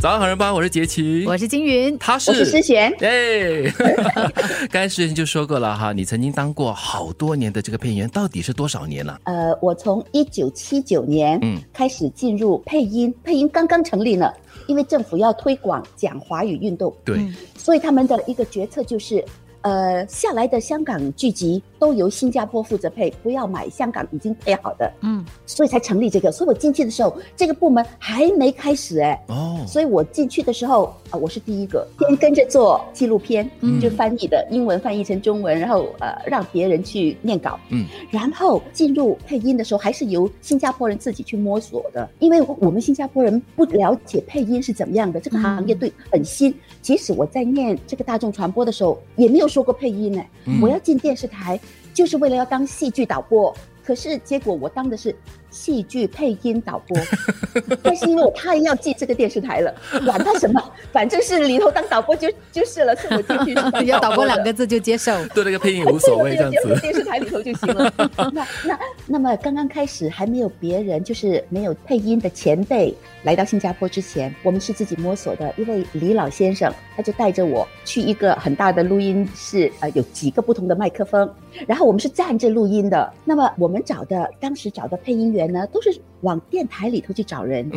早上好人吧，我是杰奇，我是金云，他是我是诗璇。哎，刚才诗璇就说过了哈，你曾经当过好多年的这个配音员，到底是多少年了？呃，我从一九七九年嗯。开始进入配音，配音刚刚成立呢，因为政府要推广讲华语运动，对，嗯所以他们的一个决策就是，呃，下来的香港剧集都由新加坡负责配，不要买香港已经配好的，嗯。所以才成立这个。所以我进去的时候，这个部门还没开始哎、哦，所以我进去的时候啊、我是第一个，先跟着做纪录片，嗯。就翻译的英文翻译成中文，然后呃让别人去念稿，嗯，然后进入配音的时候，还是由新加坡人自己去摸索的，因为我们新加坡人不了解配音是怎么样的，这个行业对很新。即使我在念这个大众传播的时候，也没有说过配音呢、嗯我要进电视台，就是为了要当戏剧导播。可是结果我当的是戏剧配音导播，但是因为我太要记这个电视台了，管他什么，反正是里头当导播就就是了，送我进去只要导播两个字就接受。对那个配音无所谓这样子。电视台里头就行了。那那那么刚刚开始还没有别人，就是没有配音的前辈来到新加坡之前，我们是自己摸索的。因为李老先生他就带着我去一个很大的录音室，呃，有几个不同的麦克风，然后我们是站着录音的。那么我们找的当时找的配音员呢，都是往电台里头去找人，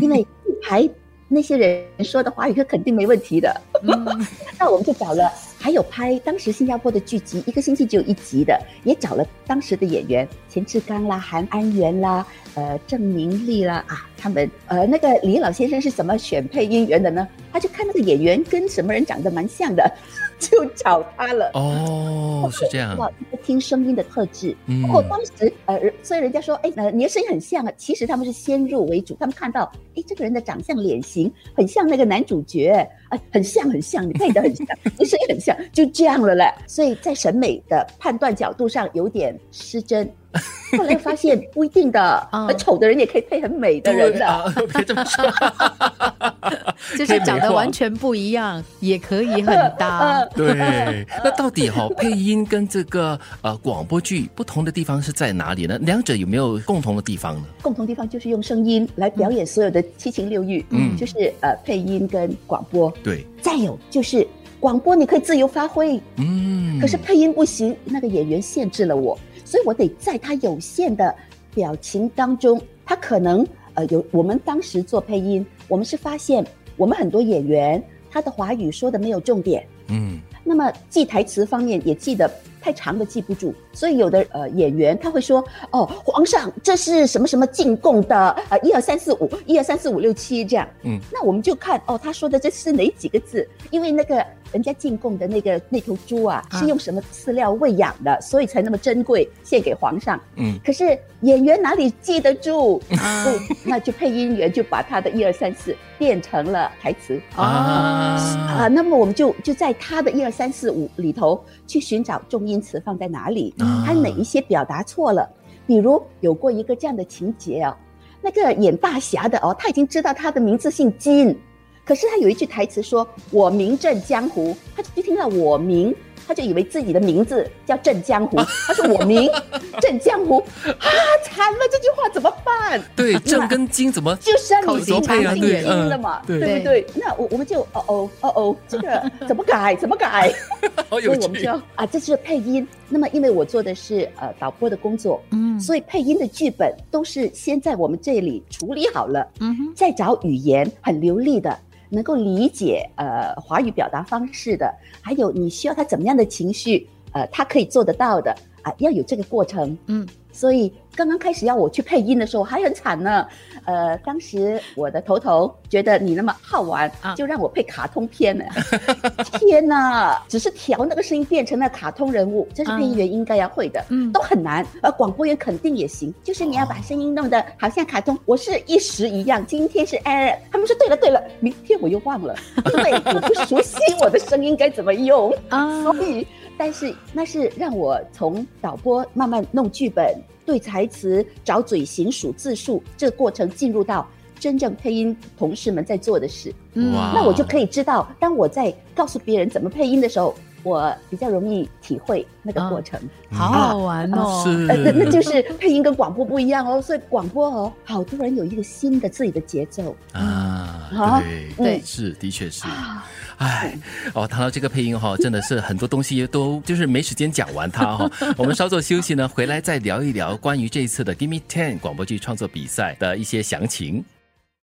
因为电台那些人说的华语课肯定没问题的。嗯。那我们就找了，还有拍当时新加坡的剧集，一个星期只有一集的，也找了当时的演员钱志刚啦、韩安元啦、呃郑明利啦啊，他们呃那个李老先生是怎么选配音员的呢？他就看那个演员跟什么人长得蛮像的，就找他了。哦，是这样。要听声音的特质。嗯不过当时呃，所以人家说，哎，呃，你的声音很像啊。其实他们是先入为主，他们看到，哎，这个人的长相、脸型很像那个男主角，哎，很像很像，你配的很像，你声音很像，就这样了嘞。所以在审美的判断角度上有点失真。后来发现不一定的，嗯很丑的人也可以配很美的人的。对啊，别这么说。就是长得完全不一样，也可以很搭。对，那到底哈、配音跟这个呃广播剧不同的地方是在哪里呢？两者有没有共同的地方呢？共同地方就是用声音来表演所有的七情六欲，嗯就是呃配音跟广播。对，再有就是广播你可以自由发挥，嗯，可是配音不行，那个演员限制了我，所以我得在他有限的表情当中，他可能呃有我们当时做配音，我们是发现我们很多演员他的华语说的没有重点，嗯。那么记台词方面也记得太长的记不住，所以有的呃演员他会说哦，皇上这是什么什么进贡的呃一二三四五一二三四五六七这样，嗯，那我们就看哦他说的这是哪几个字，因为那个人家进贡的那个那头猪啊啊是用什么饲料喂养的，所以才那么珍贵，献给皇上。嗯可是演员哪里记得住？啊所以那就配音员就把他的一二三四变成了台词。啊，啊那么我们就就在他的一二三四五里头去寻找重音词放在哪里，啊他哪一些表达错了。比如有过一个这样的情节哦，那个演大侠的哦，他已经知道他的名字姓金，可是他有一句台词说“我名震江湖”，他就听到“我名”，他就以为自己的名字叫震江湖，他说“我名震江湖”，啊，惨了，这句话怎么办？对，震跟金怎么？就是要你口型常进配啊对心了嘛，嗯对不对？那我我们就哦哦哦哦，这个怎么改？怎么改？好有所以我们就啊，这是配音。那么因为我做的是呃导播的工作，嗯所以配音的剧本都是先在我们这里处理好了，嗯哼再找语言很流利的。能够理解呃华语表达方式的，还有你需要他怎么样的情绪，呃，他可以做得到的啊，要有这个过程。嗯所以刚刚开始要我去配音的时候还很惨呢。呃，当时我的头头觉得你那么好玩，啊就让我配卡通片呢。天哪，只是调那个声音变成了卡通人物，这是配音员应该要会的。嗯都很难，而广播员肯定也行，就是你要把声音弄得好像卡通。我是一时一样，今天是哎，他们说对了对了，明天我又忘了，因为我不熟悉我的声音该怎么用。啊所以，但是那是让我从导播慢慢弄剧本、对台词、找嘴型、数字数这个过程，进入到真正配音同事们在做的事。嗯哇那我就可以知道，当我在告诉别人怎么配音的时候，我比较容易体会那个过程。好好玩哦！是，呃，那那就是配音跟广播不一样哦，所以广播哦，好多人有一个新的自己的节奏。啊，好对对是，的确是。哎，哦，谈到这个配音哈，真的是很多东西都就是没时间讲完它哈。我们稍作休息呢，回来再聊一聊关于这一次的 Give Me Ten 广播剧创作比赛的一些详情。